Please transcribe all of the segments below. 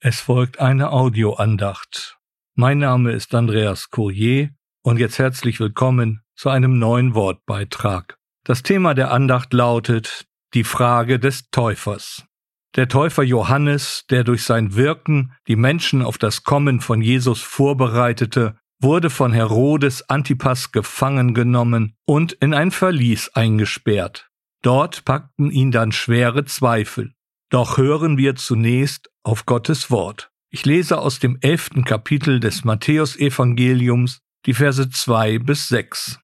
Es folgt eine Audioandacht. Mein Name ist Andreas Courier und jetzt herzlich willkommen zu einem neuen Wortbeitrag. Das Thema der Andacht lautet die Frage des Täufers. Der Täufer Johannes, der durch sein Wirken die Menschen auf das Kommen von Jesus vorbereitete, wurde von Herodes Antipas gefangen genommen und in ein Verlies eingesperrt. Dort packten ihn dann schwere Zweifel. Doch hören wir zunächst auf Gottes Wort. Ich lese aus dem elften Kapitel des Matthäusevangeliums die Verse zwei bis sechs.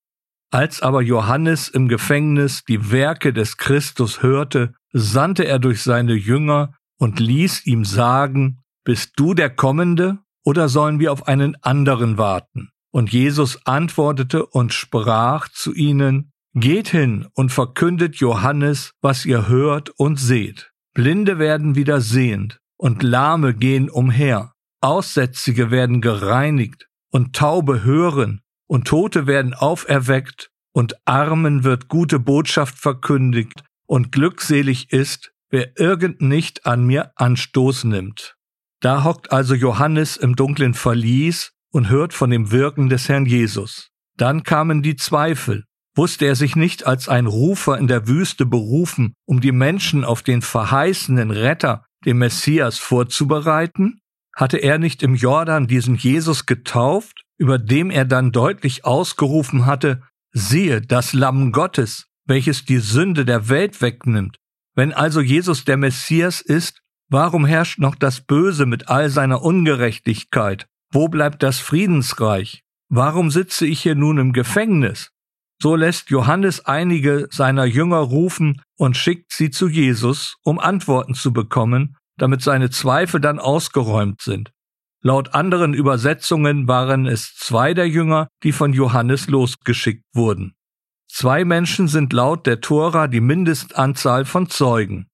Als aber Johannes im Gefängnis die Werke des Christus hörte, sandte er durch seine Jünger und ließ ihm sagen, Bist du der Kommende, oder sollen wir auf einen anderen warten? Und Jesus antwortete und sprach zu ihnen, Geht hin und verkündet Johannes, was ihr hört und seht. Blinde werden wieder sehend und Lahme gehen umher. Aussätzige werden gereinigt und Taube hören und Tote werden auferweckt und Armen wird gute Botschaft verkündigt und glückselig ist, wer irgend nicht an mir Anstoß nimmt. Da hockt also Johannes im dunklen Verlies und hört von dem Wirken des Herrn Jesus. Dann kamen die Zweifel Wusste er sich nicht als ein Rufer in der Wüste berufen, um die Menschen auf den verheißenen Retter, den Messias, vorzubereiten? Hatte er nicht im Jordan diesen Jesus getauft, über dem er dann deutlich ausgerufen hatte, siehe das Lamm Gottes, welches die Sünde der Welt wegnimmt. Wenn also Jesus der Messias ist, warum herrscht noch das Böse mit all seiner Ungerechtigkeit? Wo bleibt das Friedensreich? Warum sitze ich hier nun im Gefängnis? So lässt Johannes einige seiner Jünger rufen und schickt sie zu Jesus, um Antworten zu bekommen, damit seine Zweifel dann ausgeräumt sind. Laut anderen Übersetzungen waren es zwei der Jünger, die von Johannes losgeschickt wurden. Zwei Menschen sind laut der Tora die Mindestanzahl von Zeugen.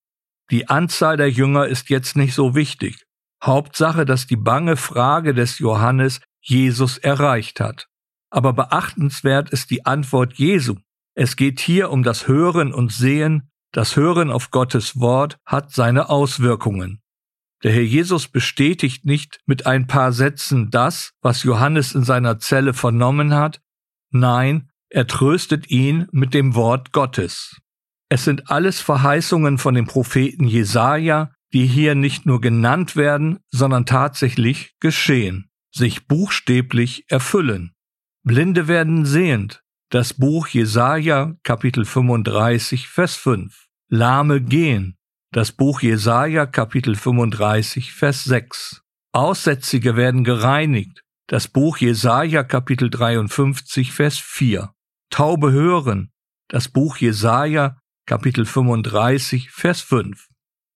Die Anzahl der Jünger ist jetzt nicht so wichtig. Hauptsache, dass die bange Frage des Johannes Jesus erreicht hat. Aber beachtenswert ist die Antwort Jesu. Es geht hier um das Hören und Sehen. Das Hören auf Gottes Wort hat seine Auswirkungen. Der Herr Jesus bestätigt nicht mit ein paar Sätzen das, was Johannes in seiner Zelle vernommen hat. Nein, er tröstet ihn mit dem Wort Gottes. Es sind alles Verheißungen von dem Propheten Jesaja, die hier nicht nur genannt werden, sondern tatsächlich geschehen, sich buchstäblich erfüllen. Blinde werden sehend. Das Buch Jesaja, Kapitel 35, Vers 5. Lahme gehen. Das Buch Jesaja, Kapitel 35, Vers 6. Aussätzige werden gereinigt. Das Buch Jesaja, Kapitel 53, Vers 4. Taube hören. Das Buch Jesaja, Kapitel 35, Vers 5.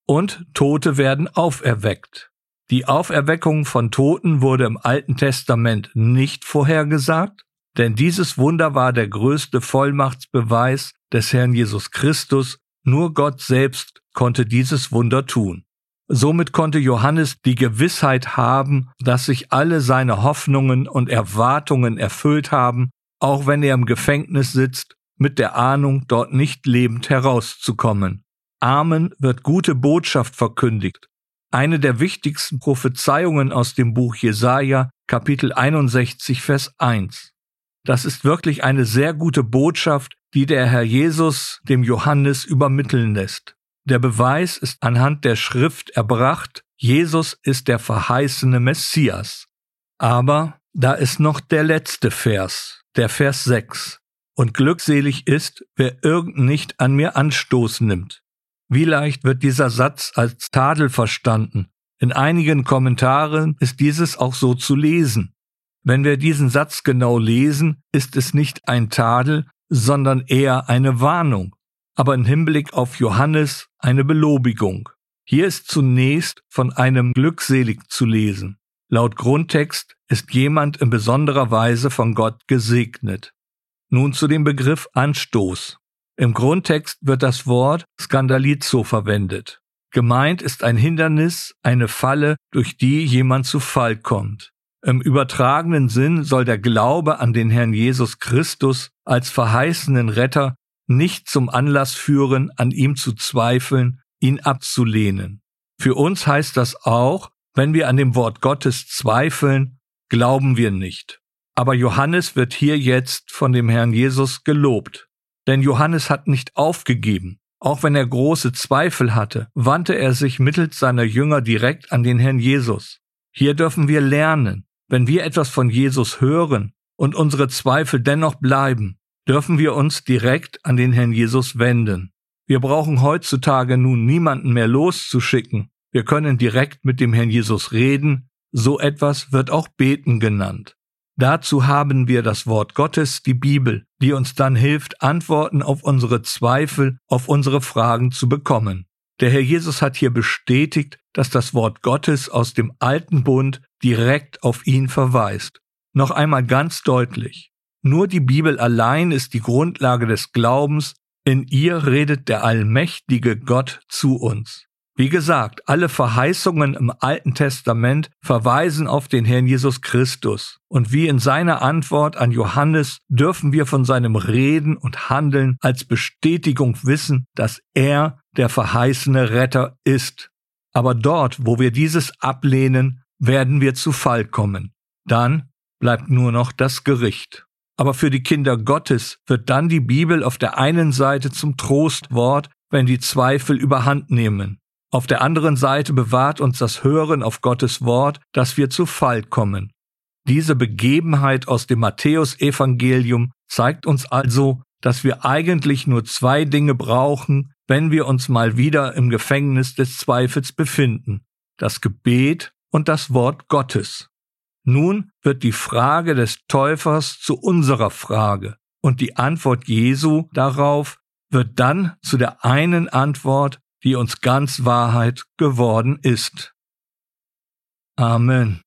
Und Tote werden auferweckt. Die Auferweckung von Toten wurde im Alten Testament nicht vorhergesagt, denn dieses Wunder war der größte Vollmachtsbeweis des Herrn Jesus Christus, nur Gott selbst konnte dieses Wunder tun. Somit konnte Johannes die Gewissheit haben, dass sich alle seine Hoffnungen und Erwartungen erfüllt haben, auch wenn er im Gefängnis sitzt, mit der Ahnung, dort nicht lebend herauszukommen. Armen wird gute Botschaft verkündigt, eine der wichtigsten Prophezeiungen aus dem Buch Jesaja, Kapitel 61, Vers 1. Das ist wirklich eine sehr gute Botschaft, die der Herr Jesus dem Johannes übermitteln lässt. Der Beweis ist anhand der Schrift erbracht, Jesus ist der verheißene Messias. Aber da ist noch der letzte Vers, der Vers 6. Und glückselig ist, wer irgend nicht an mir Anstoß nimmt. Wie leicht wird dieser Satz als Tadel verstanden? In einigen Kommentaren ist dieses auch so zu lesen. Wenn wir diesen Satz genau lesen, ist es nicht ein Tadel, sondern eher eine Warnung, aber im Hinblick auf Johannes eine Belobigung. Hier ist zunächst von einem glückselig zu lesen. Laut Grundtext ist jemand in besonderer Weise von Gott gesegnet. Nun zu dem Begriff Anstoß. Im Grundtext wird das Wort Skandalizo verwendet. Gemeint ist ein Hindernis, eine Falle, durch die jemand zu Fall kommt. Im übertragenen Sinn soll der Glaube an den Herrn Jesus Christus als verheißenen Retter nicht zum Anlass führen, an ihm zu zweifeln, ihn abzulehnen. Für uns heißt das auch, Wenn wir an dem Wort Gottes zweifeln, glauben wir nicht. Aber Johannes wird hier jetzt von dem Herrn Jesus gelobt. Denn Johannes hat nicht aufgegeben. Auch wenn er große Zweifel hatte, wandte er sich mittels seiner Jünger direkt an den Herrn Jesus. Hier dürfen wir lernen, wenn wir etwas von Jesus hören und unsere Zweifel dennoch bleiben, dürfen wir uns direkt an den Herrn Jesus wenden. Wir brauchen heutzutage nun niemanden mehr loszuschicken. Wir können direkt mit dem Herrn Jesus reden. So etwas wird auch Beten genannt. Dazu haben wir das Wort Gottes, die Bibel, die uns dann hilft, Antworten auf unsere Zweifel, auf unsere Fragen zu bekommen. Der Herr Jesus hat hier bestätigt, dass das Wort Gottes aus dem alten Bund direkt auf ihn verweist. Noch einmal ganz deutlich. Nur die Bibel allein ist die Grundlage des Glaubens, in ihr redet der allmächtige Gott zu uns. Wie gesagt, alle Verheißungen im Alten Testament verweisen auf den Herrn Jesus Christus. Und wie in seiner Antwort an Johannes dürfen wir von seinem Reden und Handeln als Bestätigung wissen, dass er der verheißene Retter ist. Aber dort, wo wir dieses ablehnen, werden wir zu Fall kommen. Dann bleibt nur noch das Gericht. Aber für die Kinder Gottes wird dann die Bibel auf der einen Seite zum Trostwort, wenn die Zweifel überhand nehmen. Auf der anderen Seite bewahrt uns das Hören auf Gottes Wort, dass wir zu Fall kommen. Diese Begebenheit aus dem Matthäusevangelium zeigt uns also, dass wir eigentlich nur zwei Dinge brauchen, wenn wir uns mal wieder im Gefängnis des Zweifels befinden. Das Gebet und das Wort Gottes. Nun wird die Frage des Täufers zu unserer Frage und die Antwort Jesu darauf wird dann zu der einen Antwort, die uns ganz Wahrheit geworden ist. Amen.